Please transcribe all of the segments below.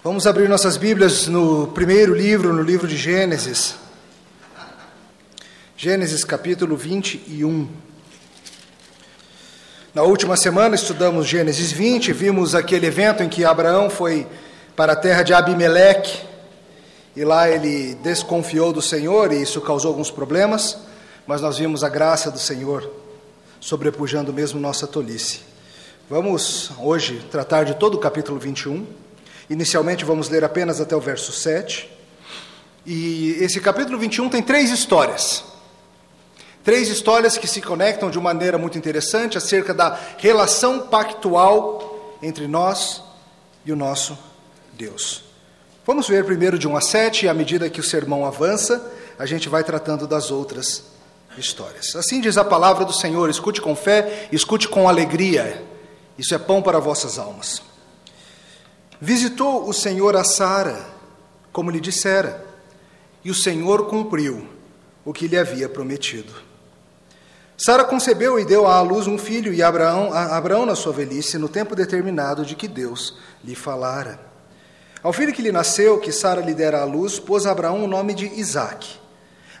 Vamos abrir nossas Bíblias no primeiro livro, no livro de Gênesis. Gênesis capítulo 21. Na última semana estudamos Gênesis 20, vimos aquele evento em que Abraão foi para a terra de Abimeleque e lá ele desconfiou do Senhor e isso causou alguns problemas, mas nós vimos a graça do Senhor sobrepujando mesmo nossa tolice. Vamos hoje tratar de todo o capítulo 21. Inicialmente vamos ler apenas até o verso 7. E esse capítulo 21 tem três histórias. Três histórias que se conectam de uma maneira muito interessante acerca da relação pactual entre nós e o nosso Deus. Vamos ver primeiro de 1 a 7, e à medida que o sermão avança, a gente vai tratando das outras histórias. Assim diz a palavra do Senhor: escute com fé, escute com alegria. Isso é pão para vossas almas. Visitou o Senhor a Sara, como lhe dissera, e o Senhor cumpriu o que lhe havia prometido. Sara concebeu e deu à luz um filho, e Abraão, Abraão, na sua velhice, no tempo determinado de que Deus lhe falara. Ao filho que lhe nasceu, que Sara lhe dera à luz, pôs Abraão o nome de Isaque.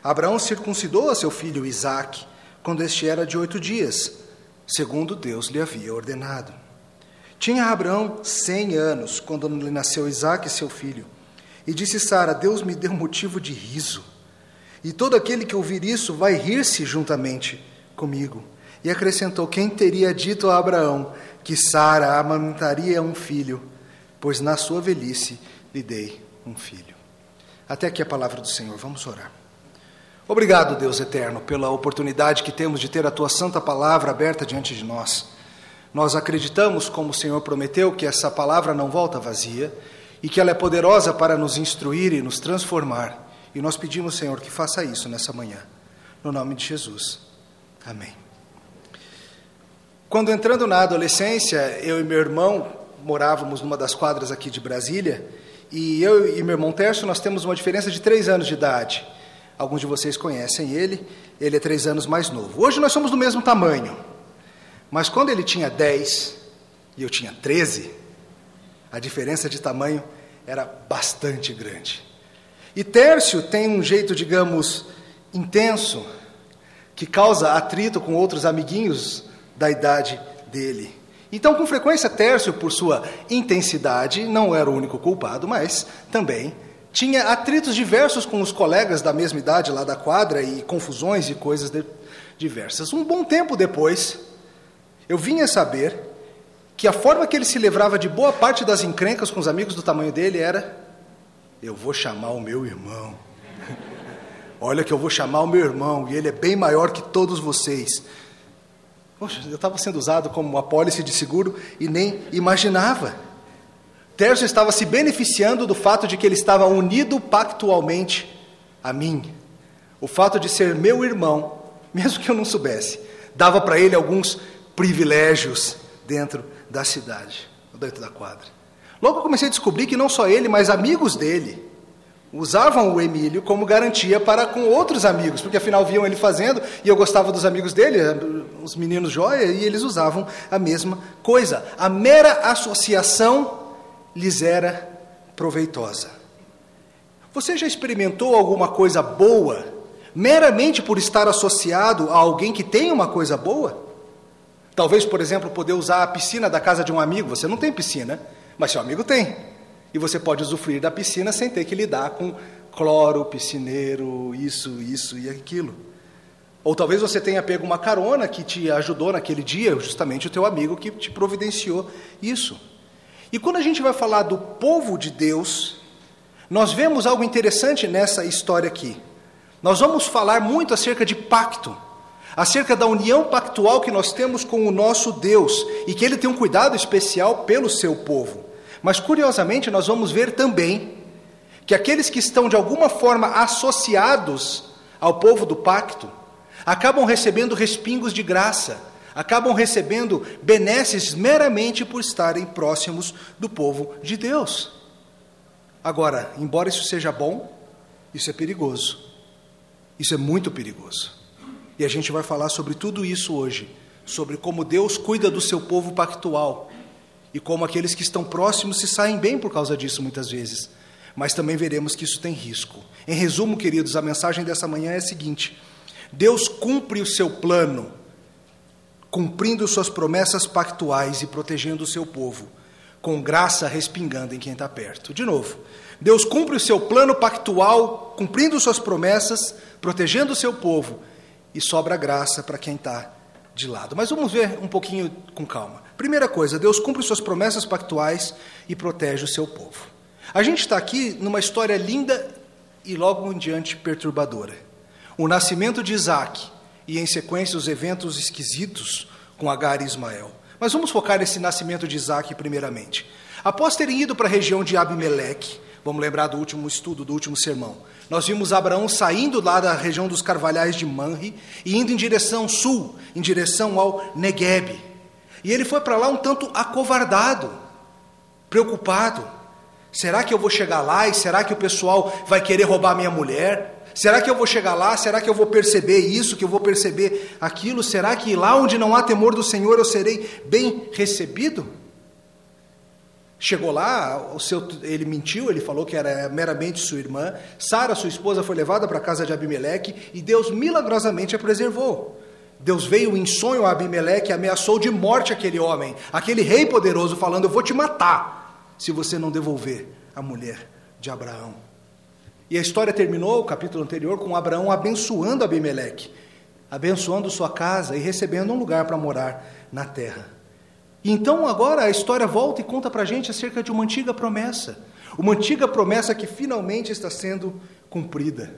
Abraão circuncidou a seu filho Isaque, quando este era de oito dias, segundo Deus lhe havia ordenado. Tinha Abraão cem anos quando lhe nasceu Isaque, seu filho. E disse Sara: Deus me deu motivo de riso. E todo aquele que ouvir isso vai rir-se juntamente comigo. E acrescentou: Quem teria dito a Abraão que Sara amamentaria um filho? Pois na sua velhice lhe dei um filho. Até aqui a palavra do Senhor. Vamos orar. Obrigado, Deus eterno, pela oportunidade que temos de ter a tua santa palavra aberta diante de nós. Nós acreditamos, como o Senhor prometeu, que essa palavra não volta vazia e que ela é poderosa para nos instruir e nos transformar. E nós pedimos, Senhor, que faça isso nessa manhã. No nome de Jesus. Amém. Quando entrando na adolescência, eu e meu irmão morávamos numa das quadras aqui de Brasília, e eu e meu irmão Terço, nós temos uma diferença de três anos de idade. Alguns de vocês conhecem ele, ele é três anos mais novo. Hoje nós somos do mesmo tamanho. Mas quando ele tinha 10 e eu tinha 13, a diferença de tamanho era bastante grande. E Tércio tem um jeito, digamos, intenso, que causa atrito com outros amiguinhos da idade dele. Então, com frequência, Tércio, por sua intensidade, não era o único culpado, mas também tinha atritos diversos com os colegas da mesma idade lá da quadra e confusões e coisas diversas. Um bom tempo depois, eu vinha saber que a forma que ele se livrava de boa parte das encrencas com os amigos do tamanho dele era: eu vou chamar o meu irmão. Olha que eu vou chamar o meu irmão e ele é bem maior que todos vocês. Poxa, eu estava sendo usado como apólice de seguro e nem imaginava. Tércio estava se beneficiando do fato de que ele estava unido pactualmente a mim. O fato de ser meu irmão, mesmo que eu não soubesse, dava para ele alguns privilégios dentro da cidade, dentro da quadra. Logo eu comecei a descobrir que não só ele, mas amigos dele usavam o Emílio como garantia para com outros amigos, porque afinal viam ele fazendo e eu gostava dos amigos dele, os meninos joia, e eles usavam a mesma coisa. A mera associação lhes era proveitosa. Você já experimentou alguma coisa boa meramente por estar associado a alguém que tem uma coisa boa? Talvez, por exemplo, poder usar a piscina da casa de um amigo. Você não tem piscina, mas seu amigo tem. E você pode usufruir da piscina sem ter que lidar com cloro, piscineiro, isso, isso e aquilo. Ou talvez você tenha pego uma carona que te ajudou naquele dia, justamente o teu amigo que te providenciou isso. E quando a gente vai falar do povo de Deus, nós vemos algo interessante nessa história aqui. Nós vamos falar muito acerca de pacto acerca da união pactual que nós temos com o nosso Deus e que ele tem um cuidado especial pelo seu povo. Mas curiosamente, nós vamos ver também que aqueles que estão de alguma forma associados ao povo do pacto acabam recebendo respingos de graça, acabam recebendo benesses meramente por estarem próximos do povo de Deus. Agora, embora isso seja bom, isso é perigoso. Isso é muito perigoso. E a gente vai falar sobre tudo isso hoje, sobre como Deus cuida do seu povo pactual e como aqueles que estão próximos se saem bem por causa disso muitas vezes. Mas também veremos que isso tem risco. Em resumo, queridos, a mensagem dessa manhã é a seguinte: Deus cumpre o seu plano, cumprindo suas promessas pactuais e protegendo o seu povo, com graça respingando em quem está perto. De novo, Deus cumpre o seu plano pactual, cumprindo suas promessas, protegendo o seu povo, e sobra graça para quem está de lado. Mas vamos ver um pouquinho com calma. Primeira coisa, Deus cumpre suas promessas pactuais e protege o seu povo. A gente está aqui numa história linda e logo em diante perturbadora. O nascimento de Isaac e, em sequência, os eventos esquisitos com Agar e Ismael. Mas vamos focar nesse nascimento de Isaac primeiramente. Após terem ido para a região de Abimeleque, vamos lembrar do último estudo, do último sermão, nós vimos Abraão saindo lá da região dos carvalhais de Manre e indo em direção sul, em direção ao Negueb. E ele foi para lá um tanto acovardado, preocupado. Será que eu vou chegar lá e será que o pessoal vai querer roubar minha mulher? Será que eu vou chegar lá? Será que eu vou perceber isso, que eu vou perceber aquilo? Será que lá onde não há temor do Senhor eu serei bem recebido? Chegou lá, o seu, ele mentiu, ele falou que era meramente sua irmã. Sara, sua esposa, foi levada para a casa de Abimeleque e Deus milagrosamente a preservou. Deus veio em sonho a Abimeleque e ameaçou de morte aquele homem, aquele rei poderoso, falando: Eu vou te matar se você não devolver a mulher de Abraão. E a história terminou, o capítulo anterior, com Abraão abençoando Abimeleque, abençoando sua casa e recebendo um lugar para morar na terra. Então agora a história volta e conta para a gente acerca de uma antiga promessa. Uma antiga promessa que finalmente está sendo cumprida.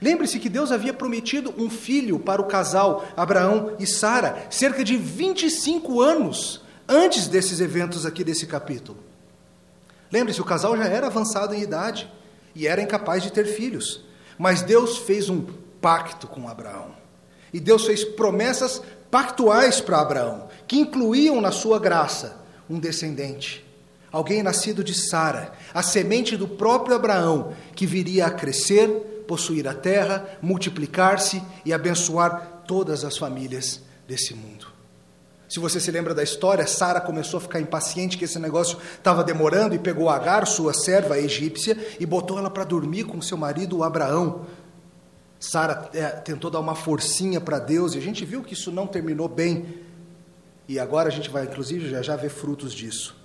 Lembre-se que Deus havia prometido um filho para o casal Abraão e Sara, cerca de 25 anos antes desses eventos aqui desse capítulo. Lembre-se, o casal já era avançado em idade e era incapaz de ter filhos. Mas Deus fez um pacto com Abraão. E Deus fez promessas pactuais para Abraão, que incluíam na sua graça um descendente, alguém nascido de Sara, a semente do próprio Abraão, que viria a crescer, possuir a terra, multiplicar-se e abençoar todas as famílias desse mundo. Se você se lembra da história, Sara começou a ficar impaciente que esse negócio estava demorando e pegou Agar, sua serva egípcia, e botou ela para dormir com seu marido Abraão, Sara é, tentou dar uma forcinha para Deus e a gente viu que isso não terminou bem. E agora a gente vai, inclusive, já já ver frutos disso.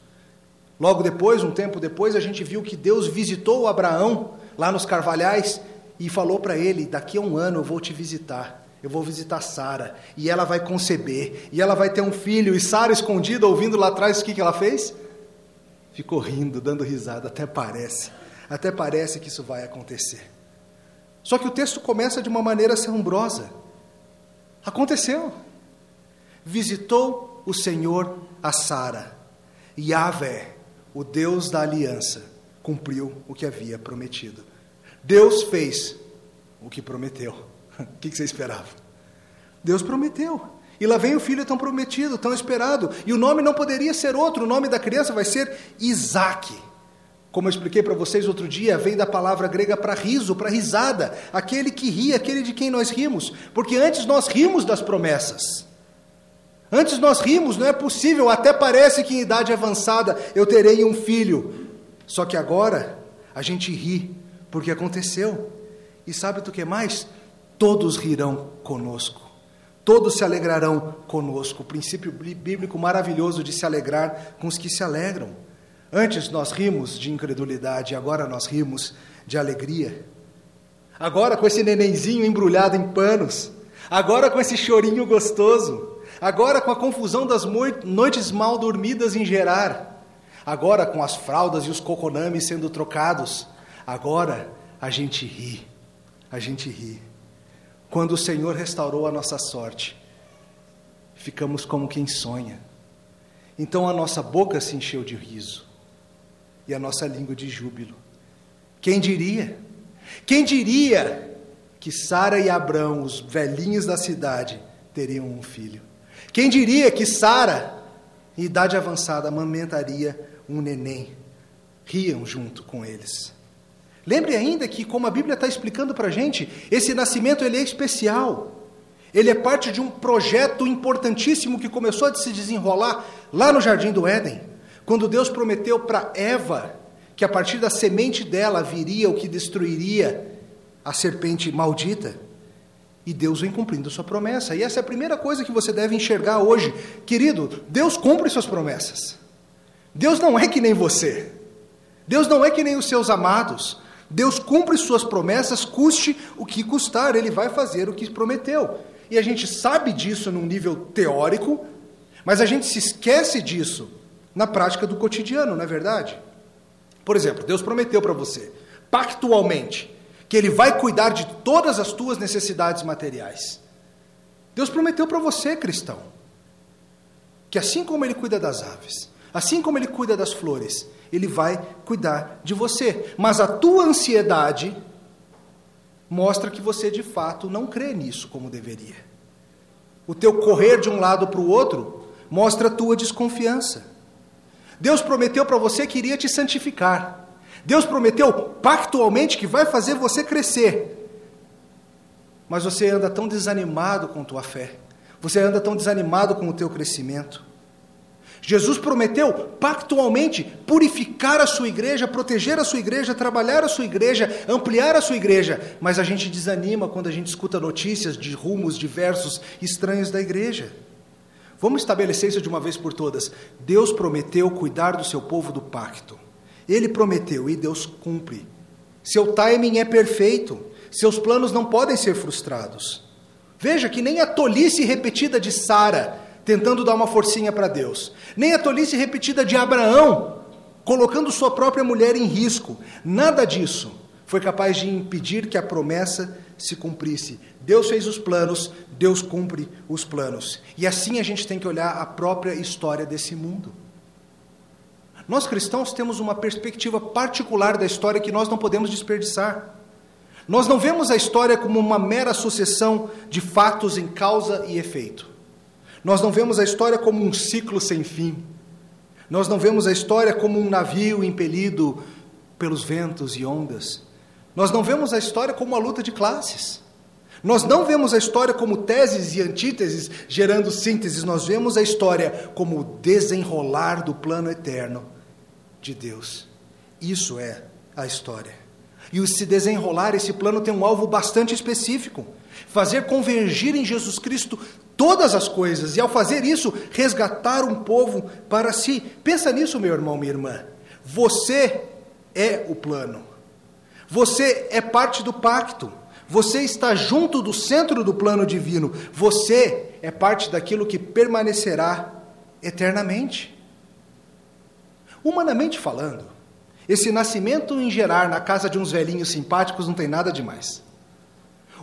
Logo depois, um tempo depois, a gente viu que Deus visitou Abraão lá nos Carvalhais e falou para ele: Daqui a um ano eu vou te visitar. Eu vou visitar Sara e ela vai conceber e ela vai ter um filho. E Sara, escondida, ouvindo lá atrás, o que, que ela fez? Ficou rindo, dando risada. Até parece, até parece que isso vai acontecer. Só que o texto começa de uma maneira assombrosa. Aconteceu. Visitou o Senhor a Sara. Yahvé, o Deus da aliança, cumpriu o que havia prometido. Deus fez o que prometeu. O que você esperava? Deus prometeu. E lá vem o filho tão prometido, tão esperado. E o nome não poderia ser outro. O nome da criança vai ser Isaac. Como eu expliquei para vocês outro dia, vem da palavra grega para riso, para risada, aquele que ri, aquele de quem nós rimos, porque antes nós rimos das promessas. Antes nós rimos, não é possível, até parece que em idade avançada eu terei um filho. Só que agora a gente ri, porque aconteceu. E sabe do que mais? Todos rirão conosco. Todos se alegrarão conosco. O princípio bíblico maravilhoso de se alegrar com os que se alegram. Antes nós rimos de incredulidade, agora nós rimos de alegria. Agora com esse nenenzinho embrulhado em panos, agora com esse chorinho gostoso, agora com a confusão das noites mal dormidas em gerar, agora com as fraldas e os coconames sendo trocados, agora a gente ri, a gente ri. Quando o Senhor restaurou a nossa sorte, ficamos como quem sonha. Então a nossa boca se encheu de riso e a nossa língua de júbilo. Quem diria? Quem diria que Sara e Abrão, os velhinhos da cidade, teriam um filho? Quem diria que Sara, em idade avançada, amamentaria um neném? Riam junto com eles. Lembre ainda que, como a Bíblia está explicando para a gente, esse nascimento ele é especial. Ele é parte de um projeto importantíssimo que começou a se desenrolar lá no Jardim do Éden Quando Deus prometeu para Eva que a partir da semente dela viria o que destruiria a serpente maldita, e Deus vem cumprindo sua promessa. E essa é a primeira coisa que você deve enxergar hoje. Querido, Deus cumpre suas promessas. Deus não é que nem você. Deus não é que nem os seus amados. Deus cumpre suas promessas, custe o que custar, ele vai fazer o que prometeu. E a gente sabe disso num nível teórico, mas a gente se esquece disso na prática do cotidiano, não é verdade? Por exemplo, Deus prometeu para você, pactualmente, que Ele vai cuidar de todas as tuas necessidades materiais. Deus prometeu para você, cristão, que assim como Ele cuida das aves, assim como Ele cuida das flores, Ele vai cuidar de você. Mas a tua ansiedade mostra que você de fato não crê nisso como deveria. O teu correr de um lado para o outro mostra a tua desconfiança. Deus prometeu para você que iria te santificar. Deus prometeu pactualmente que vai fazer você crescer. Mas você anda tão desanimado com tua fé. Você anda tão desanimado com o teu crescimento. Jesus prometeu pactualmente purificar a sua igreja, proteger a sua igreja, trabalhar a sua igreja, ampliar a sua igreja, mas a gente desanima quando a gente escuta notícias de rumos diversos estranhos da igreja. Vamos estabelecer isso de uma vez por todas. Deus prometeu cuidar do seu povo do pacto. Ele prometeu e Deus cumpre. Seu timing é perfeito. Seus planos não podem ser frustrados. Veja que nem a tolice repetida de Sara, tentando dar uma forcinha para Deus, nem a tolice repetida de Abraão, colocando sua própria mulher em risco, nada disso foi capaz de impedir que a promessa se cumprisse. Deus fez os planos, Deus cumpre os planos. E assim a gente tem que olhar a própria história desse mundo. Nós cristãos temos uma perspectiva particular da história que nós não podemos desperdiçar. Nós não vemos a história como uma mera sucessão de fatos em causa e efeito. Nós não vemos a história como um ciclo sem fim. Nós não vemos a história como um navio impelido pelos ventos e ondas. Nós não vemos a história como uma luta de classes. Nós não vemos a história como teses e antíteses gerando sínteses, nós vemos a história como o desenrolar do plano eterno de Deus. Isso é a história. E se desenrolar, esse plano tem um alvo bastante específico: fazer convergir em Jesus Cristo todas as coisas, e ao fazer isso, resgatar um povo para si. Pensa nisso, meu irmão, minha irmã. Você é o plano. Você é parte do pacto. Você está junto do centro do plano divino. Você é parte daquilo que permanecerá eternamente. Humanamente falando, esse nascimento em Gerar na casa de uns velhinhos simpáticos não tem nada demais.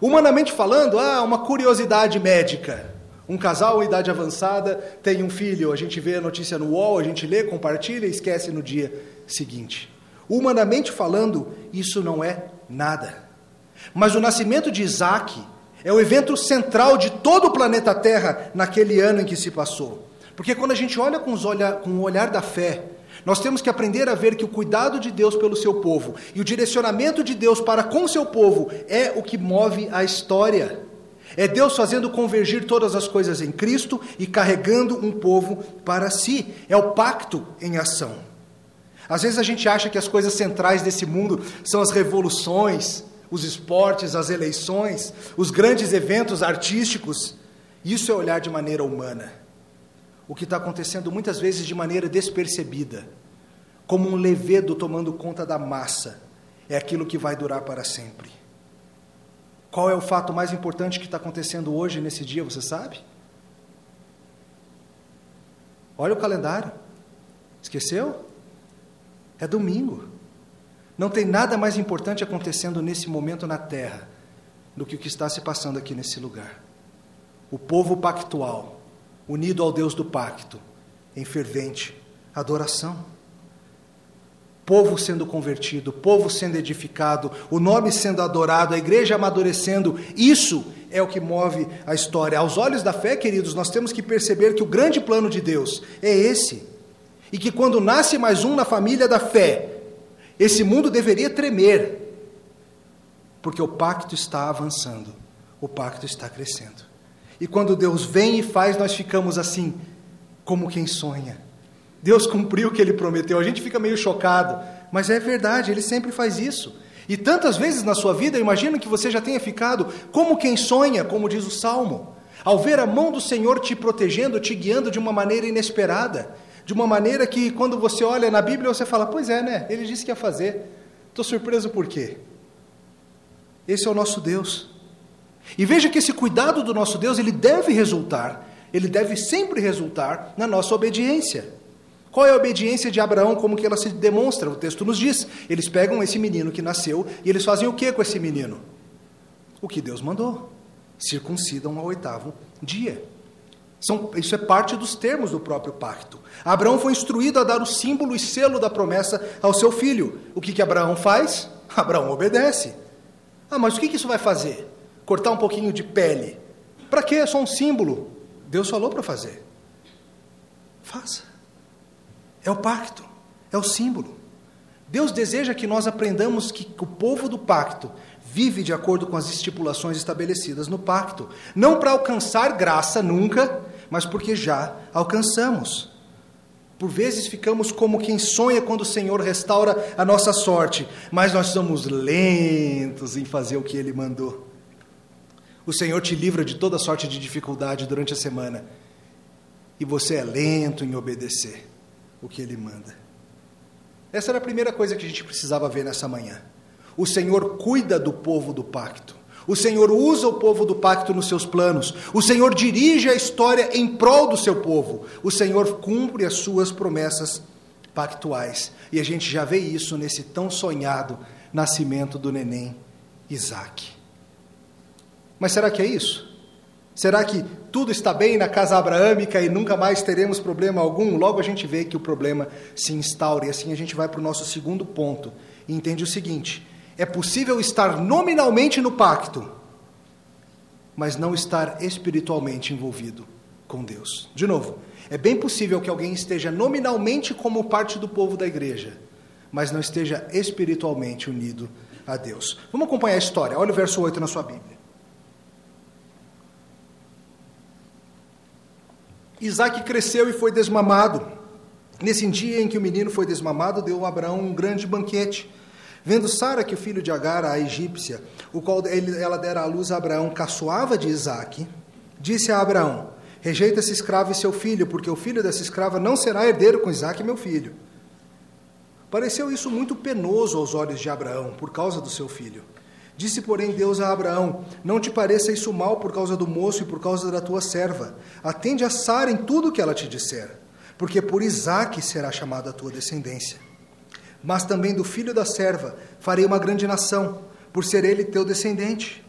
Humanamente falando, ah, uma curiosidade médica. Um casal idade avançada tem um filho, a gente vê a notícia no UOL, a gente lê, compartilha e esquece no dia seguinte. Humanamente falando, isso não é nada. Mas o nascimento de Isaac é o evento central de todo o planeta Terra naquele ano em que se passou. Porque quando a gente olha com, olha, com o olhar da fé nós temos que aprender a ver que o cuidado de Deus pelo seu povo e o direcionamento de Deus para com o seu povo é o que move a história. É Deus fazendo convergir todas as coisas em Cristo e carregando um povo para si. É o pacto em ação. Às vezes a gente acha que as coisas centrais desse mundo são as revoluções, os esportes, as eleições, os grandes eventos artísticos. Isso é olhar de maneira humana o que está acontecendo muitas vezes de maneira despercebida, como um levedo tomando conta da massa, é aquilo que vai durar para sempre. Qual é o fato mais importante que está acontecendo hoje, nesse dia, você sabe? Olha o calendário. Esqueceu? É domingo. Não tem nada mais importante acontecendo nesse momento na terra do que o que está se passando aqui nesse lugar. O povo pactual unido ao Deus do pacto, em fervente adoração. Povo sendo convertido, povo sendo edificado, o nome sendo adorado, a igreja amadurecendo, isso é o que move a história. Aos olhos da fé, queridos, nós temos que perceber que o grande plano de Deus é esse. E que quando nasce mais um na família da fé, esse mundo deveria tremer, porque o pacto está avançando, o pacto está crescendo. E quando Deus vem e faz, nós ficamos assim, como quem sonha. Deus cumpriu o que ele prometeu. A gente fica meio chocado, mas é verdade, ele sempre faz isso. E tantas vezes na sua vida, imagino que você já tenha ficado como quem sonha, como diz o salmo, ao ver a mão do Senhor te protegendo, te guiando de uma maneira inesperada, de uma maneira que quando você olha na Bíblia você fala: Pois é, né? Ele disse que ia fazer. Estou surpreso por quê? Esse é o nosso Deus. E veja que esse cuidado do nosso Deus, ele deve resultar, ele deve sempre resultar na nossa obediência. Qual é a obediência de Abraão, como que ela se demonstra? O texto nos diz: eles pegam esse menino que nasceu e eles fazem o que com esse menino? O que Deus mandou. Circuncidam ao oitavo dia. São, isso é parte dos termos do próprio pacto. Abraão foi instruído a dar o símbolo e selo da promessa ao seu filho. O que, que Abraão faz? Abraão obedece. Ah, mas o que, que isso vai fazer? Cortar um pouquinho de pele. Para quê? É só um símbolo. Deus falou para fazer. Faça. É o pacto, é o símbolo. Deus deseja que nós aprendamos que o povo do pacto vive de acordo com as estipulações estabelecidas no pacto, não para alcançar graça nunca, mas porque já alcançamos. Por vezes ficamos como quem sonha quando o Senhor restaura a nossa sorte, mas nós somos lentos em fazer o que Ele mandou. O Senhor te livra de toda sorte de dificuldade durante a semana, e você é lento em obedecer o que Ele manda. Essa era a primeira coisa que a gente precisava ver nessa manhã. O Senhor cuida do povo do pacto. O Senhor usa o povo do pacto nos seus planos. O Senhor dirige a história em prol do seu povo. O Senhor cumpre as suas promessas pactuais. E a gente já vê isso nesse tão sonhado nascimento do neném Isaac. Mas será que é isso? Será que tudo está bem na casa abraâmica e nunca mais teremos problema algum? Logo a gente vê que o problema se instaura. E assim a gente vai para o nosso segundo ponto e entende o seguinte: é possível estar nominalmente no pacto, mas não estar espiritualmente envolvido com Deus. De novo, é bem possível que alguém esteja nominalmente como parte do povo da igreja, mas não esteja espiritualmente unido a Deus. Vamos acompanhar a história. Olha o verso 8 na sua Bíblia. Isaac cresceu e foi desmamado. Nesse dia em que o menino foi desmamado, deu a Abraão um grande banquete. Vendo Sara que o filho de Agar, a egípcia, o qual ela dera à luz a Abraão, caçoava de Isaque, disse a Abraão: Rejeita esse escravo e seu filho, porque o filho dessa escrava não será herdeiro com Isaque, meu filho. Pareceu isso muito penoso aos olhos de Abraão, por causa do seu filho. Disse, porém, Deus a Abraão: Não te pareça isso mal por causa do moço e por causa da tua serva. Atende a Sara em tudo o que ela te disser, porque por Isaque será chamada a tua descendência mas também do filho da serva farei uma grande nação, por ser ele teu descendente.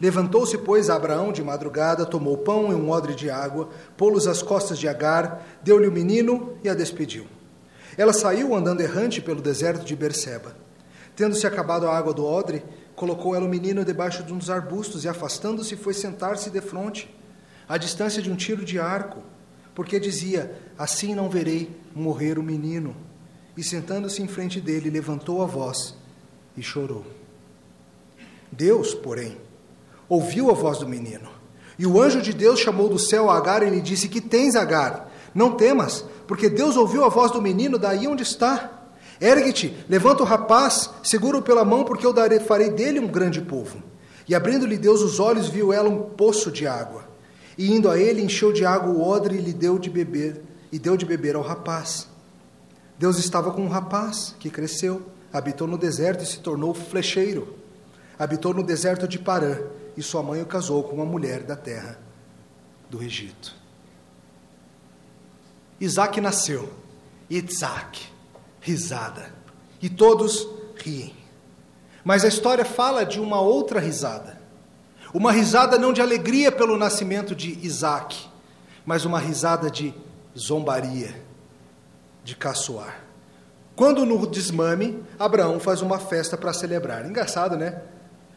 Levantou-se, pois, Abraão de madrugada, tomou pão e um odre de água, pô-los às costas de Agar, deu-lhe o menino e a despediu. Ela saiu andando errante pelo deserto de Berseba. Tendo-se acabado a água do odre, colocou ela o menino debaixo de um dos arbustos e, afastando-se, foi sentar-se defronte, à distância de um tiro de arco, porque dizia: Assim não verei morrer o menino e, sentando-se em frente dele, levantou a voz e chorou. Deus, porém, ouviu a voz do menino. E o anjo de Deus chamou do céu a Agar e lhe disse: Que tens, Agar? Não temas, porque Deus ouviu a voz do menino daí onde está. Ergue-te, levanta o rapaz, segura-o pela mão, porque eu darei, farei dele um grande povo. E abrindo-lhe Deus os olhos, viu ela um poço de água. E indo a ele, encheu de água o odre e lhe deu de beber, e deu de beber ao rapaz. Deus estava com um rapaz que cresceu, habitou no deserto e se tornou flecheiro. Habitou no deserto de Parã e sua mãe o casou com uma mulher da terra do Egito. Isaac nasceu. Isaac, risada. E todos riem. Mas a história fala de uma outra risada. Uma risada não de alegria pelo nascimento de Isaac, mas uma risada de zombaria de caçoar. Quando no desmame, Abraão faz uma festa para celebrar. Engraçado, né?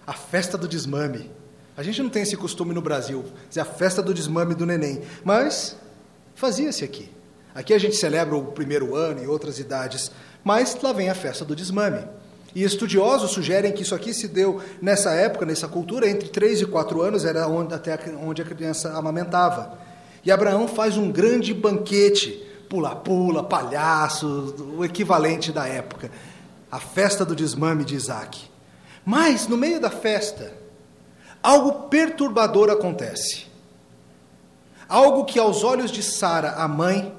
A festa do desmame. A gente não tem esse costume no Brasil, dizer a festa do desmame do neném, mas fazia-se aqui. Aqui a gente celebra o primeiro ano e outras idades, mas lá vem a festa do desmame. E estudiosos sugerem que isso aqui se deu nessa época, nessa cultura, entre 3 e 4 anos, era onde, até onde a criança amamentava. E Abraão faz um grande banquete pula-pula, palhaço, o equivalente da época. A festa do desmame de Isaac. Mas, no meio da festa, algo perturbador acontece. Algo que, aos olhos de Sara, a mãe,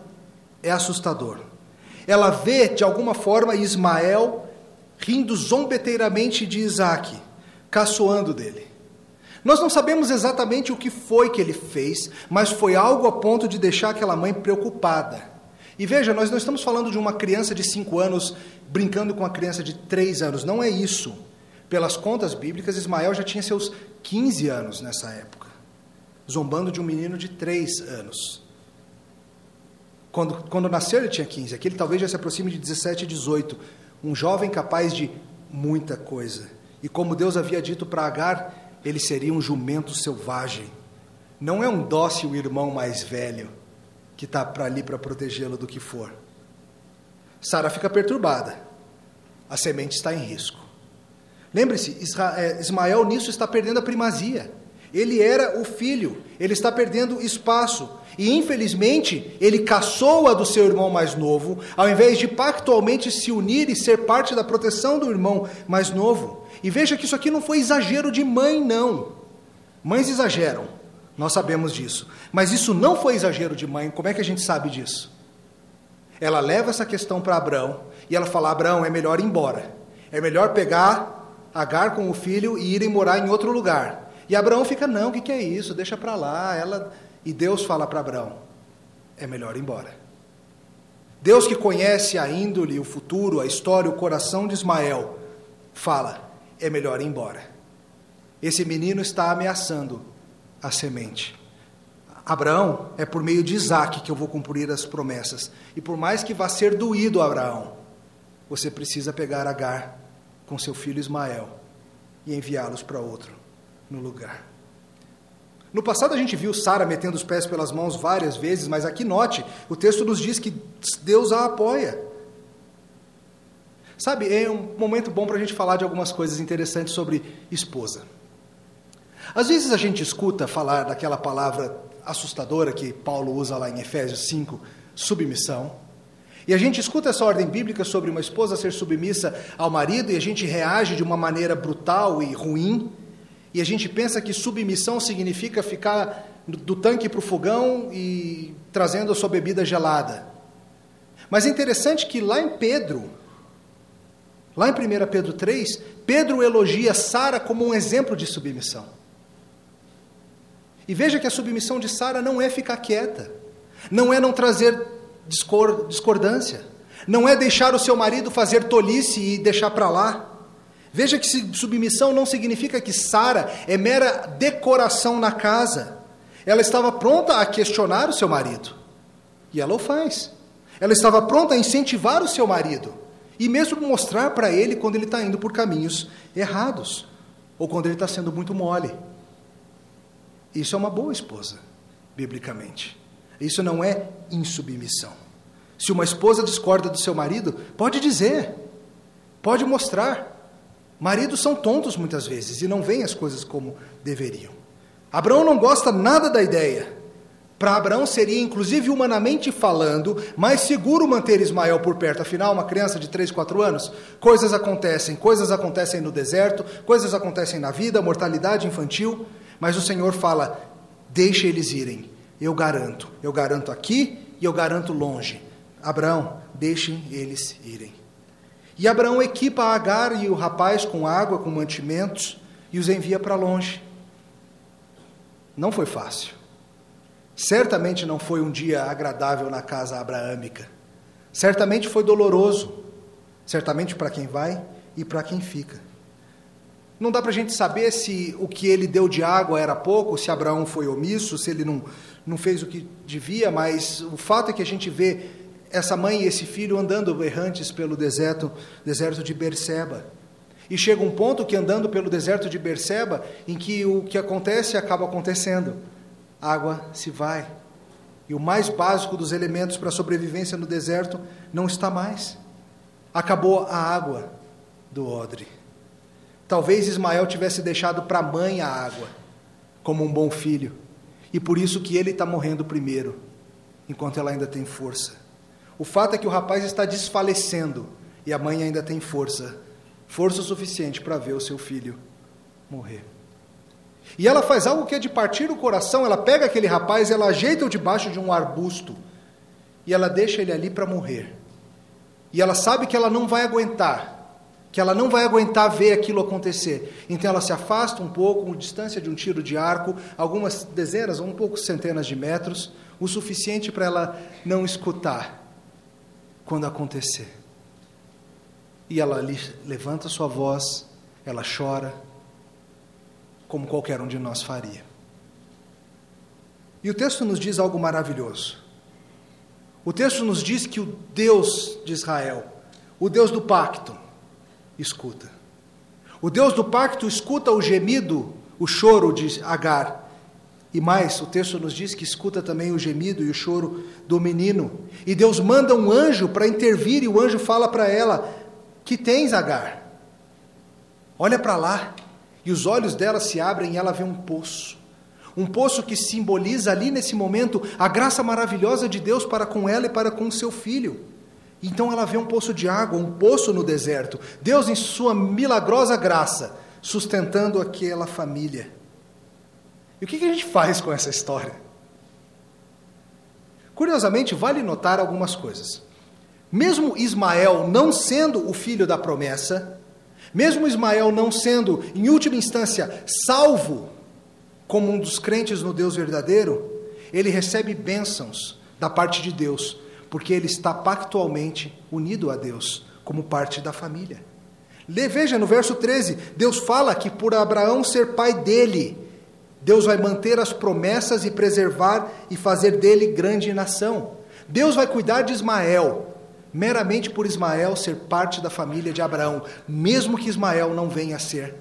é assustador. Ela vê, de alguma forma, Ismael rindo zombeteiramente de Isaac, caçoando dele. Nós não sabemos exatamente o que foi que ele fez, mas foi algo a ponto de deixar aquela mãe preocupada. E veja, nós não estamos falando de uma criança de 5 anos brincando com uma criança de 3 anos, não é isso. Pelas contas bíblicas, Ismael já tinha seus 15 anos nessa época, zombando de um menino de 3 anos. Quando, quando nasceu, ele tinha 15, aqui ele talvez já se aproxime de 17, 18. Um jovem capaz de muita coisa. E como Deus havia dito para Agar, ele seria um jumento selvagem. Não é um dócil irmão mais velho que está para ali para protegê-lo do que for. Sara fica perturbada. A semente está em risco. Lembre-se, é, Ismael nisso está perdendo a primazia. Ele era o filho, ele está perdendo espaço. E infelizmente, ele caçou-a do seu irmão mais novo, ao invés de pactualmente se unir e ser parte da proteção do irmão mais novo. E veja que isso aqui não foi exagero de mãe, não. Mães exageram, nós sabemos disso. Mas isso não foi exagero de mãe, como é que a gente sabe disso? Ela leva essa questão para Abraão e ela fala: Abraão, é melhor ir embora. É melhor pegar Agar com o filho e irem morar em outro lugar. E Abraão fica: Não, o que, que é isso? Deixa para lá. Ela... E Deus fala para Abraão: É melhor ir embora. Deus que conhece a índole, o futuro, a história, o coração de Ismael, fala: é melhor ir embora. Esse menino está ameaçando a semente. Abraão, é por meio de Isaac que eu vou cumprir as promessas. E por mais que vá ser doído Abraão, você precisa pegar Agar com seu filho Ismael e enviá-los para outro no lugar. No passado a gente viu Sara metendo os pés pelas mãos várias vezes, mas aqui note, o texto nos diz que Deus a apoia. Sabe, é um momento bom para a gente falar de algumas coisas interessantes sobre esposa. Às vezes a gente escuta falar daquela palavra assustadora que Paulo usa lá em Efésios 5, submissão. E a gente escuta essa ordem bíblica sobre uma esposa ser submissa ao marido e a gente reage de uma maneira brutal e ruim. E a gente pensa que submissão significa ficar do tanque para o fogão e trazendo a sua bebida gelada. Mas é interessante que lá em Pedro, Lá em 1 Pedro 3, Pedro elogia Sara como um exemplo de submissão. E veja que a submissão de Sara não é ficar quieta, não é não trazer discordância, não é deixar o seu marido fazer tolice e deixar para lá. Veja que submissão não significa que Sara é mera decoração na casa. Ela estava pronta a questionar o seu marido. E ela o faz. Ela estava pronta a incentivar o seu marido. E mesmo mostrar para ele quando ele está indo por caminhos errados, ou quando ele está sendo muito mole. Isso é uma boa esposa, biblicamente. Isso não é insubmissão. Se uma esposa discorda do seu marido, pode dizer, pode mostrar. Maridos são tontos muitas vezes e não veem as coisas como deveriam. Abraão não gosta nada da ideia para Abraão seria, inclusive humanamente falando, mais seguro manter Ismael por perto. Afinal, uma criança de 3, 4 anos, coisas acontecem, coisas acontecem no deserto, coisas acontecem na vida, mortalidade infantil. Mas o Senhor fala: deixe eles irem. Eu garanto, eu garanto aqui e eu garanto longe. Abraão, deixem eles irem. E Abraão equipa Agar e o rapaz com água, com mantimentos e os envia para longe. Não foi fácil. Certamente não foi um dia agradável na casa abraâmica. Certamente foi doloroso. Certamente para quem vai e para quem fica. Não dá para a gente saber se o que ele deu de água era pouco, se Abraão foi omisso, se ele não, não fez o que devia, mas o fato é que a gente vê essa mãe e esse filho andando errantes pelo deserto, deserto de Berseba. E chega um ponto que andando pelo deserto de Berseba, em que o que acontece acaba acontecendo água se vai. E o mais básico dos elementos para a sobrevivência no deserto não está mais. Acabou a água do odre. Talvez Ismael tivesse deixado para a mãe a água, como um bom filho, e por isso que ele está morrendo primeiro, enquanto ela ainda tem força. O fato é que o rapaz está desfalecendo e a mãe ainda tem força, força suficiente para ver o seu filho morrer. E ela faz algo que é de partir o coração, ela pega aquele rapaz, ela ajeita-o debaixo de um arbusto e ela deixa ele ali para morrer. E ela sabe que ela não vai aguentar, que ela não vai aguentar ver aquilo acontecer. Então ela se afasta um pouco, distância de um tiro de arco, algumas dezenas ou um pouco centenas de metros, o suficiente para ela não escutar quando acontecer. E ela levanta sua voz, ela chora, como qualquer um de nós faria. E o texto nos diz algo maravilhoso. O texto nos diz que o Deus de Israel, o Deus do pacto, escuta. O Deus do pacto escuta o gemido, o choro de Agar. E mais, o texto nos diz que escuta também o gemido e o choro do menino. E Deus manda um anjo para intervir, e o anjo fala para ela: Que tens, Agar? Olha para lá. E os olhos dela se abrem e ela vê um poço. Um poço que simboliza ali nesse momento a graça maravilhosa de Deus para com ela e para com seu filho. Então ela vê um poço de água, um poço no deserto. Deus, em sua milagrosa graça, sustentando aquela família. E o que a gente faz com essa história? Curiosamente, vale notar algumas coisas. Mesmo Ismael não sendo o filho da promessa, mesmo Ismael não sendo, em última instância, salvo como um dos crentes no Deus verdadeiro, ele recebe bênçãos da parte de Deus, porque ele está pactualmente unido a Deus, como parte da família. Veja no verso 13: Deus fala que por Abraão ser pai dele, Deus vai manter as promessas e preservar e fazer dele grande nação. Deus vai cuidar de Ismael, meramente por Ismael ser parte da família de Abraão, mesmo que Ismael não venha a ser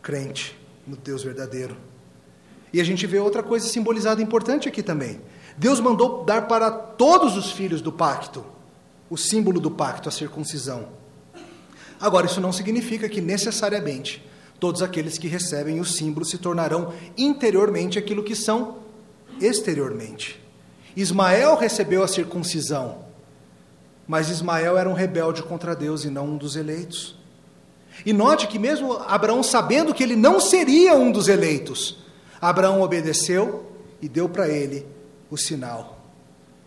crente no Deus verdadeiro. E a gente vê outra coisa simbolizada importante aqui também. Deus mandou dar para todos os filhos do pacto o símbolo do pacto, a circuncisão. Agora, isso não significa que necessariamente todos aqueles que recebem o símbolo se tornarão interiormente aquilo que são exteriormente. Ismael recebeu a circuncisão, mas Ismael era um rebelde contra Deus e não um dos eleitos. E note que, mesmo Abraão sabendo que ele não seria um dos eleitos, Abraão obedeceu e deu para ele o sinal.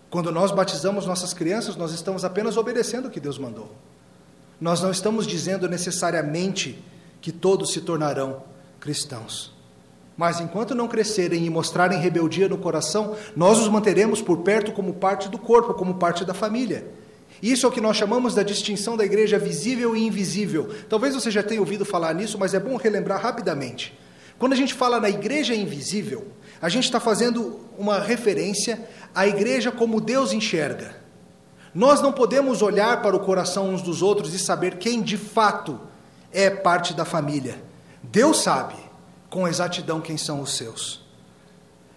Quando nós batizamos nossas crianças, nós estamos apenas obedecendo o que Deus mandou. Nós não estamos dizendo necessariamente que todos se tornarão cristãos. Mas enquanto não crescerem e mostrarem rebeldia no coração, nós os manteremos por perto como parte do corpo, como parte da família. Isso é o que nós chamamos da distinção da igreja visível e invisível. Talvez você já tenha ouvido falar nisso, mas é bom relembrar rapidamente. Quando a gente fala na igreja invisível, a gente está fazendo uma referência à igreja como Deus enxerga. Nós não podemos olhar para o coração uns dos outros e saber quem de fato é parte da família. Deus sabe com exatidão quem são os seus.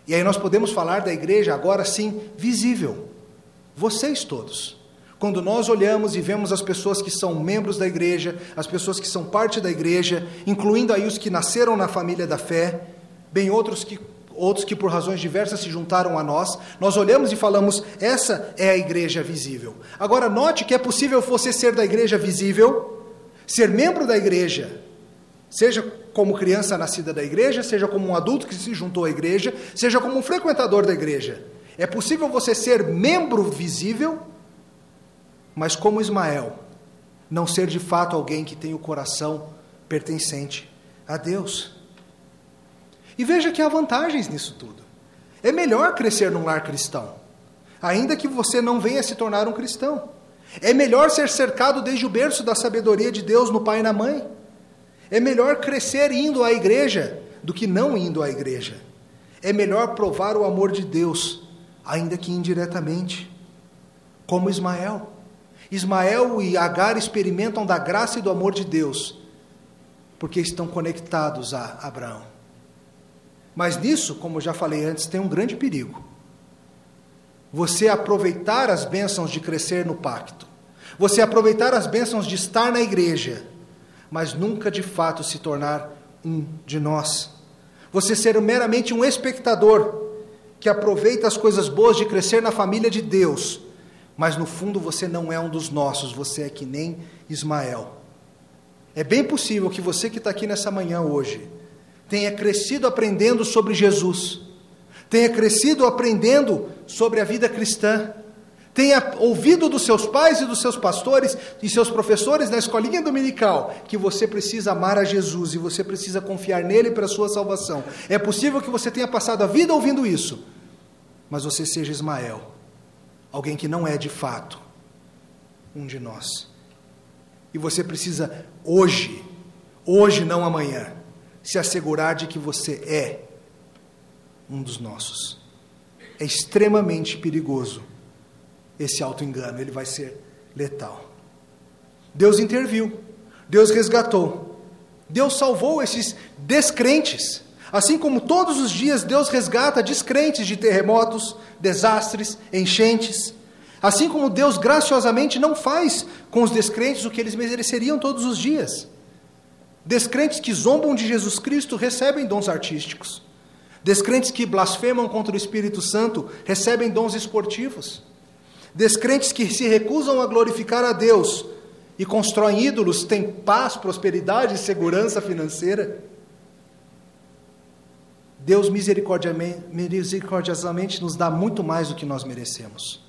E aí nós podemos falar da igreja agora sim visível. Vocês todos. Quando nós olhamos e vemos as pessoas que são membros da igreja, as pessoas que são parte da igreja, incluindo aí os que nasceram na família da fé, bem outros que outros que por razões diversas se juntaram a nós, nós olhamos e falamos: essa é a igreja visível. Agora note que é possível você ser da igreja visível, ser membro da igreja, seja como criança nascida da igreja, seja como um adulto que se juntou à igreja, seja como um frequentador da igreja. É possível você ser membro visível mas como Ismael, não ser de fato alguém que tem o coração pertencente a Deus. E veja que há vantagens nisso tudo. É melhor crescer num lar cristão, ainda que você não venha se tornar um cristão. É melhor ser cercado desde o berço da sabedoria de Deus no pai e na mãe. É melhor crescer indo à igreja do que não indo à igreja. É melhor provar o amor de Deus, ainda que indiretamente, como Ismael. Ismael e Agar experimentam da graça e do amor de Deus, porque estão conectados a Abraão. Mas nisso, como já falei antes, tem um grande perigo. Você aproveitar as bênçãos de crescer no pacto, você aproveitar as bênçãos de estar na igreja, mas nunca de fato se tornar um de nós. Você ser meramente um espectador que aproveita as coisas boas de crescer na família de Deus, mas no fundo você não é um dos nossos, você é que nem Ismael. É bem possível que você que está aqui nessa manhã hoje tenha crescido aprendendo sobre Jesus, tenha crescido aprendendo sobre a vida cristã, tenha ouvido dos seus pais e dos seus pastores e seus professores na escolinha dominical que você precisa amar a Jesus e você precisa confiar nele para a sua salvação. É possível que você tenha passado a vida ouvindo isso, mas você seja Ismael, alguém que não é de fato um de nós. E você precisa hoje, hoje não amanhã, se assegurar de que você é um dos nossos. É extremamente perigoso esse auto-engano, ele vai ser letal. Deus interviu, Deus resgatou, Deus salvou esses descrentes. Assim como todos os dias Deus resgata descrentes de terremotos, desastres, enchentes. Assim como Deus graciosamente não faz com os descrentes o que eles mereceriam todos os dias. Descrentes que zombam de Jesus Cristo recebem dons artísticos. Descrentes que blasfemam contra o Espírito Santo recebem dons esportivos. Descrentes que se recusam a glorificar a Deus e constroem ídolos têm paz, prosperidade e segurança financeira. Deus misericordiosamente nos dá muito mais do que nós merecemos.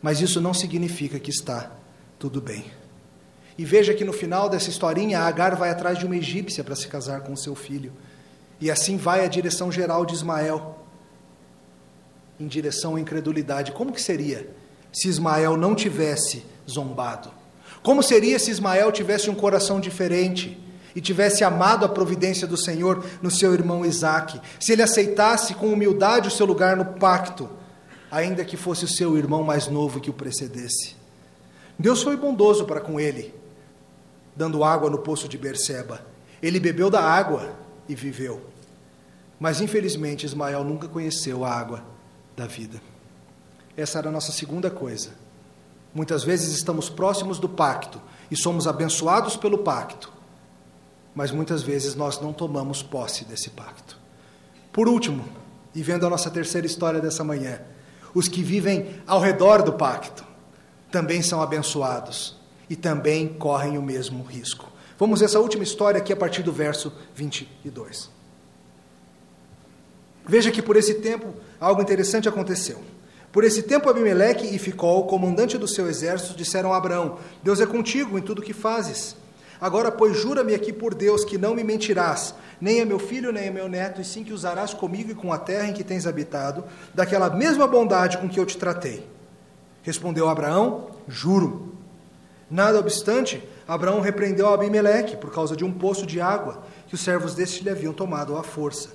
Mas isso não significa que está tudo bem. E veja que no final dessa historinha, Agar vai atrás de uma egípcia para se casar com seu filho. E assim vai a direção geral de Ismael, em direção à incredulidade. Como que seria se Ismael não tivesse zombado? Como seria se Ismael tivesse um coração diferente e tivesse amado a providência do Senhor no seu irmão Isaque? Se ele aceitasse com humildade o seu lugar no pacto, ainda que fosse o seu irmão mais novo que o precedesse? Deus foi bondoso para com ele, dando água no poço de Berseba. Ele bebeu da água e viveu. Mas infelizmente Ismael nunca conheceu a água da vida. Essa era a nossa segunda coisa. Muitas vezes estamos próximos do pacto e somos abençoados pelo pacto, mas muitas vezes nós não tomamos posse desse pacto. Por último, e vendo a nossa terceira história dessa manhã, os que vivem ao redor do pacto também são abençoados e também correm o mesmo risco. Vamos ver essa última história aqui a partir do verso 22. Veja que por esse tempo algo interessante aconteceu. Por esse tempo, Abimeleque e Ficol, comandante do seu exército, disseram a Abraão: Deus é contigo em tudo o que fazes. Agora, pois, jura-me aqui por Deus que não me mentirás, nem a meu filho, nem a meu neto, e sim que usarás comigo e com a terra em que tens habitado, daquela mesma bondade com que eu te tratei. Respondeu Abraão: Juro. Nada obstante, Abraão repreendeu Abimeleque por causa de um poço de água que os servos deste lhe haviam tomado à força.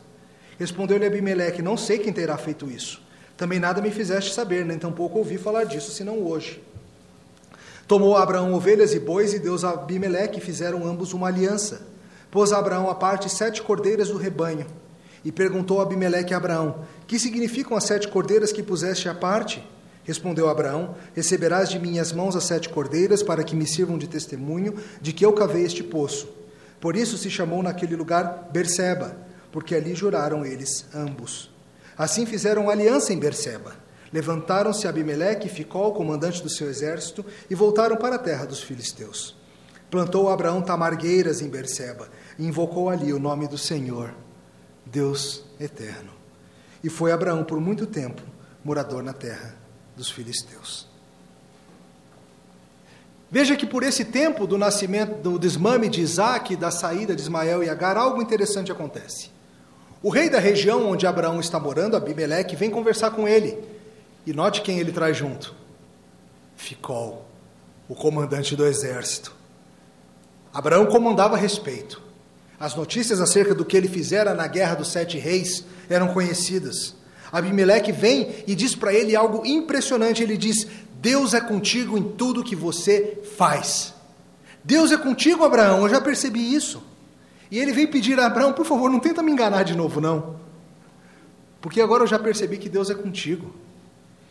Respondeu-lhe Abimeleque: Não sei quem terá feito isso. Também nada me fizeste saber, nem tampouco ouvi falar disso, senão hoje. Tomou Abraão ovelhas e bois, e Deus a Abimeleque fizeram ambos uma aliança. Pôs Abraão à parte sete cordeiras do rebanho. E perguntou Abimeleque a Abraão: Que significam as sete cordeiras que puseste à parte? Respondeu Abraão: Receberás de minhas mãos as sete cordeiras, para que me sirvam de testemunho de que eu cavei este poço. Por isso se chamou naquele lugar Berseba, porque ali juraram eles ambos. Assim fizeram aliança em Berseba. Levantaram-se Abimeleque e Ficol, comandante do seu exército, e voltaram para a terra dos filisteus. Plantou Abraão tamargueiras em Berseba e invocou ali o nome do Senhor, Deus eterno. E foi Abraão por muito tempo morador na terra dos filisteus. Veja que por esse tempo do nascimento, do desmame de Isaac, da saída de Ismael e Agar, algo interessante acontece. O rei da região onde Abraão está morando, Abimeleque, vem conversar com ele. E note quem ele traz junto: Ficol, o comandante do exército. Abraão comandava respeito. As notícias acerca do que ele fizera na guerra dos sete reis eram conhecidas. Abimeleque vem e diz para ele algo impressionante. Ele diz: Deus é contigo em tudo que você faz. Deus é contigo, Abraão, eu já percebi isso. E ele vem pedir a Abraão, por favor, não tenta me enganar de novo, não. Porque agora eu já percebi que Deus é contigo.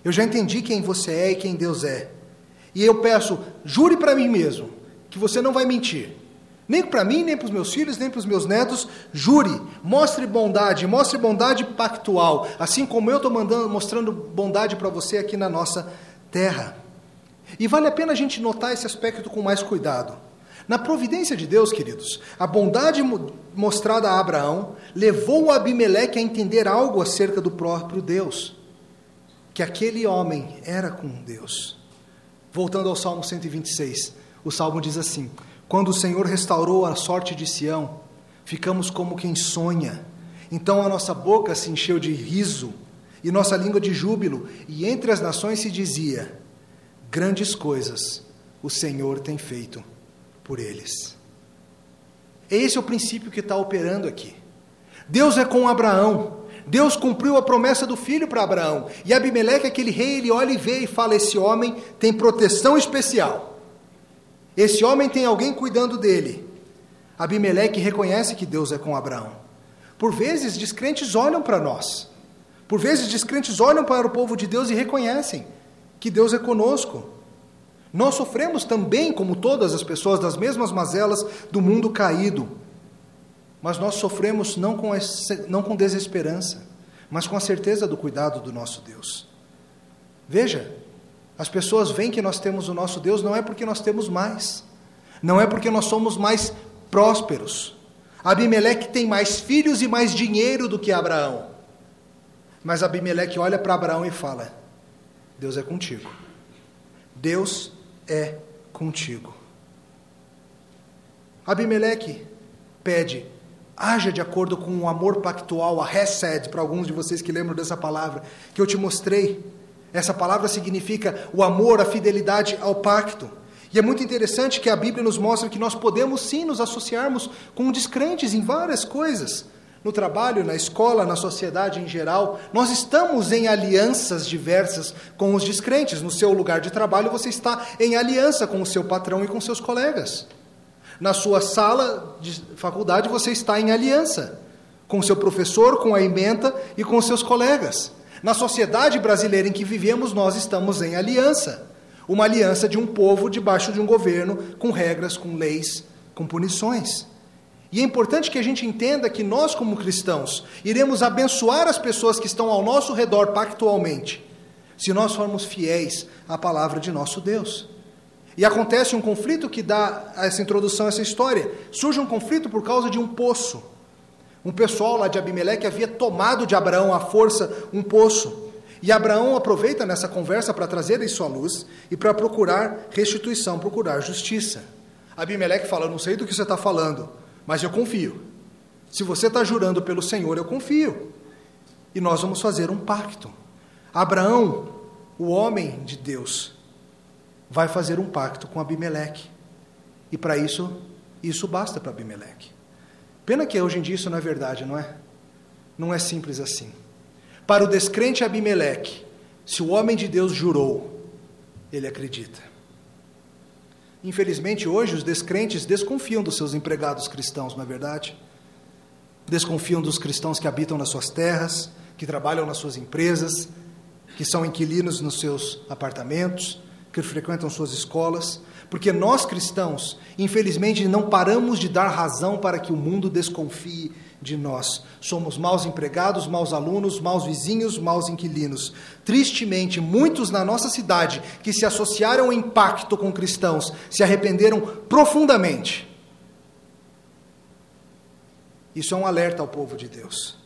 Eu já entendi quem você é e quem Deus é. E eu peço, jure para mim mesmo, que você não vai mentir. Nem para mim, nem para os meus filhos, nem para os meus netos. Jure, mostre bondade, mostre bondade pactual, assim como eu estou mostrando bondade para você aqui na nossa terra. E vale a pena a gente notar esse aspecto com mais cuidado. Na providência de Deus, queridos, a bondade mostrada a Abraão levou Abimeleque a entender algo acerca do próprio Deus, que aquele homem era com Deus. Voltando ao Salmo 126, o salmo diz assim: Quando o Senhor restaurou a sorte de Sião, ficamos como quem sonha. Então a nossa boca se encheu de riso e nossa língua de júbilo, e entre as nações se dizia: Grandes coisas o Senhor tem feito por eles. Esse é o princípio que está operando aqui. Deus é com Abraão. Deus cumpriu a promessa do filho para Abraão. E Abimeleque, aquele rei, ele olha e vê e fala: Esse homem tem proteção especial. Esse homem tem alguém cuidando dele. Abimeleque reconhece que Deus é com Abraão. Por vezes, descrentes olham para nós. Por vezes, descrentes olham para o povo de Deus e reconhecem que Deus é conosco. Nós sofremos também, como todas as pessoas, das mesmas mazelas do mundo caído. Mas nós sofremos não com, não com desesperança, mas com a certeza do cuidado do nosso Deus. Veja, as pessoas veem que nós temos o nosso Deus não é porque nós temos mais, não é porque nós somos mais prósperos. Abimeleque tem mais filhos e mais dinheiro do que Abraão. Mas Abimeleque olha para Abraão e fala: Deus é contigo. Deus é contigo. Abimeleque pede, haja de acordo com o amor pactual, a Hesed, para alguns de vocês que lembram dessa palavra, que eu te mostrei. Essa palavra significa o amor, a fidelidade ao pacto. E é muito interessante que a Bíblia nos mostra que nós podemos sim nos associarmos com descrentes em várias coisas no trabalho, na escola, na sociedade em geral, nós estamos em alianças diversas com os descrentes. No seu lugar de trabalho, você está em aliança com o seu patrão e com seus colegas. Na sua sala de faculdade, você está em aliança com o seu professor, com a ementa e com os seus colegas. Na sociedade brasileira em que vivemos, nós estamos em aliança. Uma aliança de um povo debaixo de um governo com regras, com leis, com punições. E é importante que a gente entenda que nós, como cristãos, iremos abençoar as pessoas que estão ao nosso redor pactualmente, se nós formos fiéis à palavra de nosso Deus. E acontece um conflito que dá essa introdução a essa história. Surge um conflito por causa de um poço. Um pessoal lá de Abimeleque havia tomado de Abraão à força um poço. E Abraão aproveita nessa conversa para trazer isso à luz e para procurar restituição, procurar justiça. Abimeleque fala: Não sei do que você está falando, mas eu confio. Se você está jurando pelo Senhor, eu confio. E nós vamos fazer um pacto. Abraão, o homem de Deus, vai fazer um pacto com Abimeleque. E para isso, isso basta para Abimeleque. Pena que hoje em dia isso não é verdade, não é? Não é simples assim. Para o descrente Abimeleque, se o homem de Deus jurou, ele acredita. Infelizmente, hoje, os descrentes desconfiam dos seus empregados cristãos, não é verdade? Desconfiam dos cristãos que habitam nas suas terras, que trabalham nas suas empresas, que são inquilinos nos seus apartamentos, que frequentam suas escolas, porque nós cristãos, infelizmente, não paramos de dar razão para que o mundo desconfie de nós. Somos maus empregados, maus alunos, maus vizinhos, maus inquilinos. Tristemente, muitos na nossa cidade que se associaram em pacto com cristãos se arrependeram profundamente. Isso é um alerta ao povo de Deus.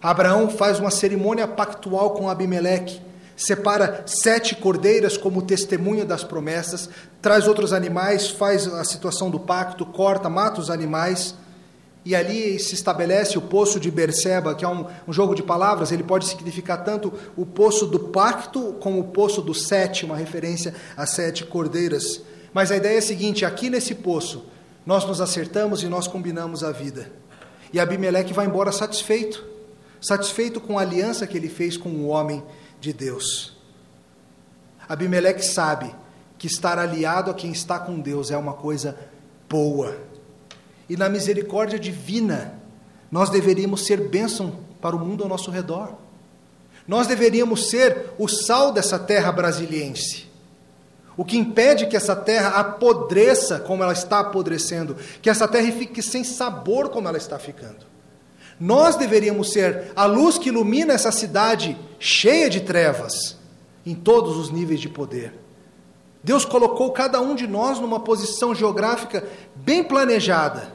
Abraão faz uma cerimônia pactual com Abimeleque, separa sete cordeiras como testemunho das promessas, traz outros animais, faz a situação do pacto, corta, mata os animais e ali se estabelece o poço de Berseba, que é um, um, jogo de palavras, ele pode significar tanto o poço do pacto como o poço do sete, uma referência às sete cordeiras. Mas a ideia é a seguinte: aqui nesse poço, nós nos acertamos e nós combinamos a vida. E Abimeleque vai embora satisfeito, satisfeito com a aliança que ele fez com o homem de Deus. Abimeleque sabe que estar aliado a quem está com Deus é uma coisa boa e na misericórdia divina, nós deveríamos ser bênção para o mundo ao nosso redor. Nós deveríamos ser o sal dessa terra brasiliense. O que impede que essa terra apodreça como ela está apodrecendo, que essa terra fique sem sabor como ela está ficando. Nós deveríamos ser a luz que ilumina essa cidade cheia de trevas, em todos os níveis de poder. Deus colocou cada um de nós numa posição geográfica bem planejada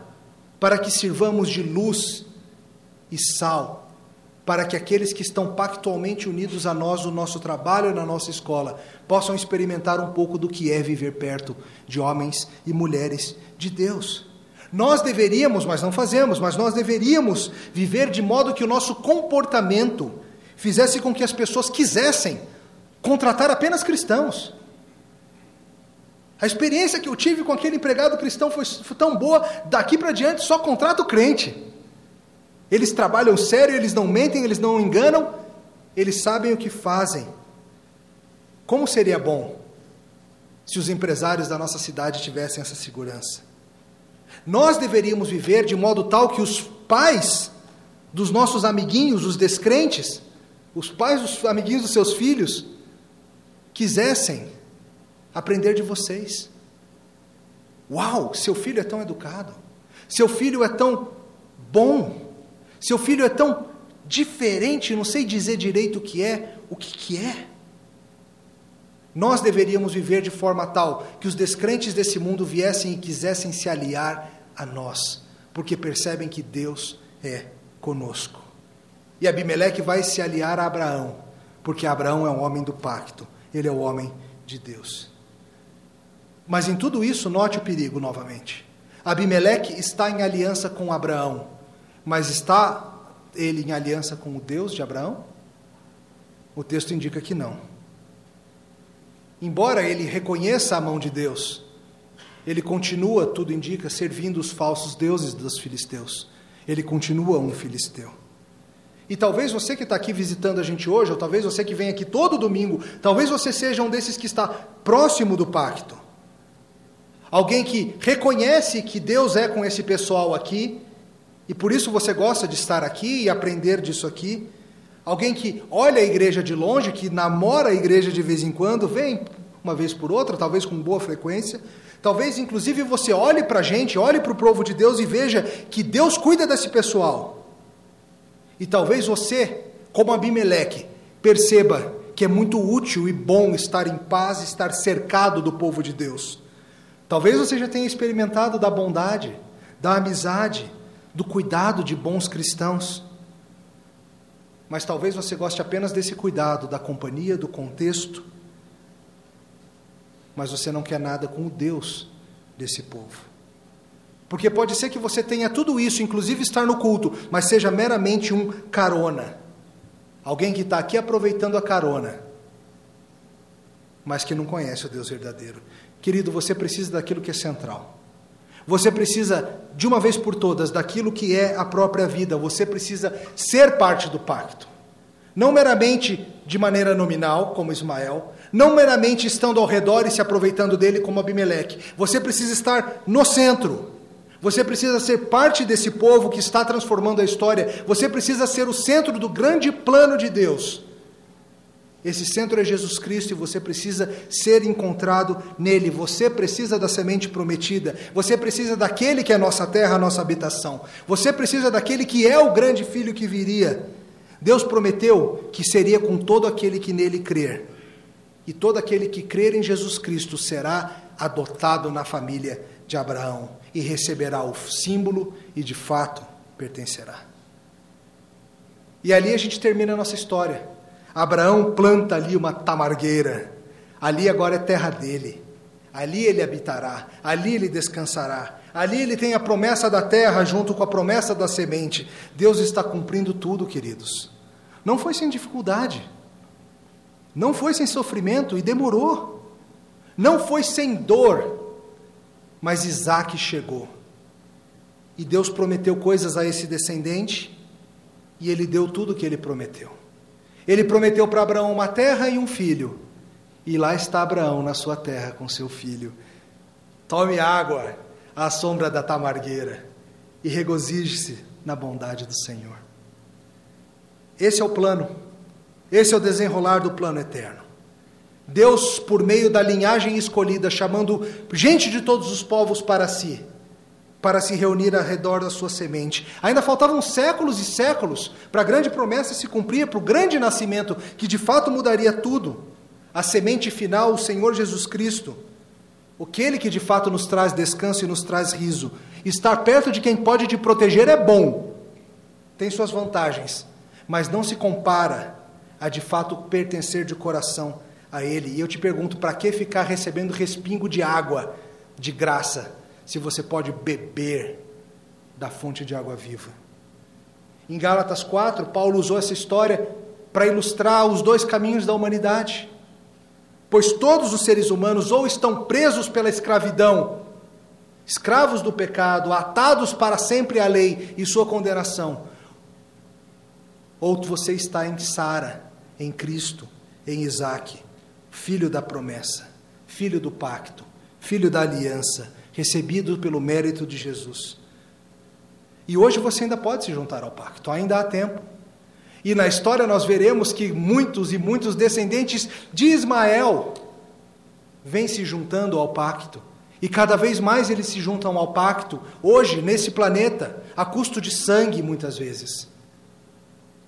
para que sirvamos de luz e sal, para que aqueles que estão pactualmente unidos a nós no nosso trabalho e na nossa escola possam experimentar um pouco do que é viver perto de homens e mulheres de Deus. Nós deveríamos, mas não fazemos, mas nós deveríamos viver de modo que o nosso comportamento fizesse com que as pessoas quisessem contratar apenas cristãos. A experiência que eu tive com aquele empregado cristão foi, foi tão boa, daqui para diante só contrato crente. Eles trabalham sério, eles não mentem, eles não enganam, eles sabem o que fazem. Como seria bom se os empresários da nossa cidade tivessem essa segurança? Nós deveríamos viver de modo tal que os pais dos nossos amiguinhos, os descrentes, os pais dos amiguinhos dos seus filhos, quisessem aprender de vocês. Uau, seu filho é tão educado, seu filho é tão bom, seu filho é tão diferente, não sei dizer direito o que é, o que, que é. Nós deveríamos viver de forma tal que os descrentes desse mundo viessem e quisessem se aliar a nós, porque percebem que Deus é conosco. E Abimeleque vai se aliar a Abraão, porque Abraão é um homem do pacto, ele é o homem de Deus. Mas em tudo isso, note o perigo novamente. Abimeleque está em aliança com Abraão, mas está ele em aliança com o Deus de Abraão? O texto indica que não. Embora ele reconheça a mão de Deus, ele continua, tudo indica, servindo os falsos deuses dos filisteus. Ele continua um filisteu. E talvez você que está aqui visitando a gente hoje, ou talvez você que vem aqui todo domingo, talvez você seja um desses que está próximo do pacto. Alguém que reconhece que Deus é com esse pessoal aqui, e por isso você gosta de estar aqui e aprender disso aqui. Alguém que olha a igreja de longe, que namora a igreja de vez em quando, vem uma vez por outra, talvez com boa frequência, Talvez, inclusive, você olhe para a gente, olhe para o povo de Deus e veja que Deus cuida desse pessoal. E talvez você, como Abimeleque, perceba que é muito útil e bom estar em paz, estar cercado do povo de Deus. Talvez você já tenha experimentado da bondade, da amizade, do cuidado de bons cristãos. Mas talvez você goste apenas desse cuidado, da companhia, do contexto mas você não quer nada com o Deus desse povo. Porque pode ser que você tenha tudo isso, inclusive estar no culto, mas seja meramente um carona. Alguém que está aqui aproveitando a carona, mas que não conhece o Deus verdadeiro. Querido, você precisa daquilo que é central. Você precisa, de uma vez por todas, daquilo que é a própria vida. Você precisa ser parte do pacto. Não meramente de maneira nominal, como Ismael, não meramente estando ao redor e se aproveitando dele como Abimeleque. Você precisa estar no centro. Você precisa ser parte desse povo que está transformando a história. Você precisa ser o centro do grande plano de Deus. Esse centro é Jesus Cristo e você precisa ser encontrado nele. Você precisa da semente prometida. Você precisa daquele que é nossa terra, nossa habitação. Você precisa daquele que é o grande filho que viria. Deus prometeu que seria com todo aquele que nele crer e todo aquele que crer em Jesus Cristo será adotado na família de Abraão e receberá o símbolo e de fato pertencerá. E ali a gente termina a nossa história. Abraão planta ali uma tamargueira. Ali agora é terra dele. Ali ele habitará, ali ele descansará. Ali ele tem a promessa da terra junto com a promessa da semente. Deus está cumprindo tudo, queridos. Não foi sem dificuldade. Não foi sem sofrimento e demorou. Não foi sem dor. Mas Isaac chegou. E Deus prometeu coisas a esse descendente. E ele deu tudo o que ele prometeu. Ele prometeu para Abraão uma terra e um filho. E lá está Abraão na sua terra com seu filho. Tome água à sombra da tamargueira e regozije-se na bondade do Senhor. Esse é o plano. Esse é o desenrolar do plano eterno. Deus, por meio da linhagem escolhida, chamando gente de todos os povos para si, para se reunir ao redor da sua semente. Ainda faltavam séculos e séculos para a grande promessa se cumprir, para o grande nascimento que de fato mudaria tudo. a semente final, o Senhor Jesus Cristo, aquele que de fato nos traz descanso e nos traz riso. Estar perto de quem pode te proteger é bom, tem suas vantagens, mas não se compara a de fato pertencer de coração a Ele. E eu te pergunto, para que ficar recebendo respingo de água de graça, se você pode beber da fonte de água viva? Em Gálatas 4, Paulo usou essa história para ilustrar os dois caminhos da humanidade. Pois todos os seres humanos ou estão presos pela escravidão, escravos do pecado, atados para sempre à lei e sua condenação, ou você está em Sara, em Cristo, em Isaac, filho da promessa, filho do pacto, filho da aliança, recebido pelo mérito de Jesus. E hoje você ainda pode se juntar ao pacto, ainda há tempo. E na história nós veremos que muitos e muitos descendentes de Ismael vêm se juntando ao pacto. E cada vez mais eles se juntam ao pacto, hoje, nesse planeta, a custo de sangue, muitas vezes.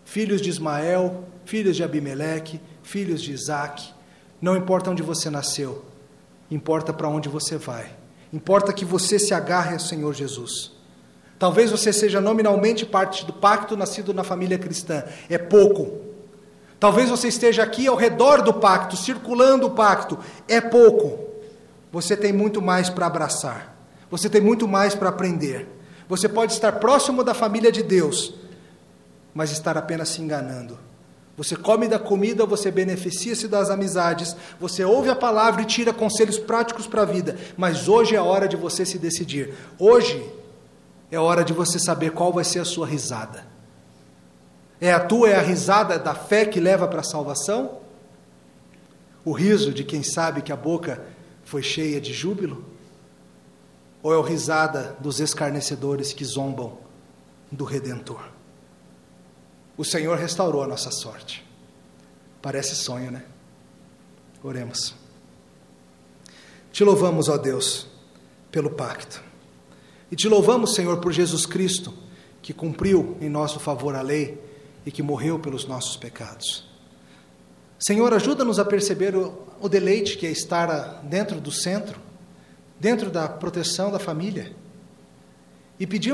Filhos de Ismael, filhos de Abimeleque, filhos de Isaac, não importa onde você nasceu, importa para onde você vai. Importa que você se agarre ao Senhor Jesus. Talvez você seja nominalmente parte do pacto nascido na família cristã. É pouco. Talvez você esteja aqui ao redor do pacto, circulando o pacto. É pouco. Você tem muito mais para abraçar. Você tem muito mais para aprender. Você pode estar próximo da família de Deus, mas estar apenas se enganando. Você come da comida, você beneficia-se das amizades, você ouve a palavra e tira conselhos práticos para a vida. Mas hoje é a hora de você se decidir. Hoje é a hora de você saber qual vai ser a sua risada. É a tua, é a risada da fé que leva para a salvação? O riso de quem sabe que a boca foi cheia de júbilo? Ou é o risada dos escarnecedores que zombam do Redentor? O Senhor restaurou a nossa sorte. Parece sonho, né? Oremos. Te louvamos, ó Deus, pelo pacto. E te louvamos, Senhor, por Jesus Cristo, que cumpriu em nosso favor a lei e que morreu pelos nossos pecados. Senhor, ajuda-nos a perceber o, o, deleite que é estar dentro do centro, dentro da proteção da família. E pedimos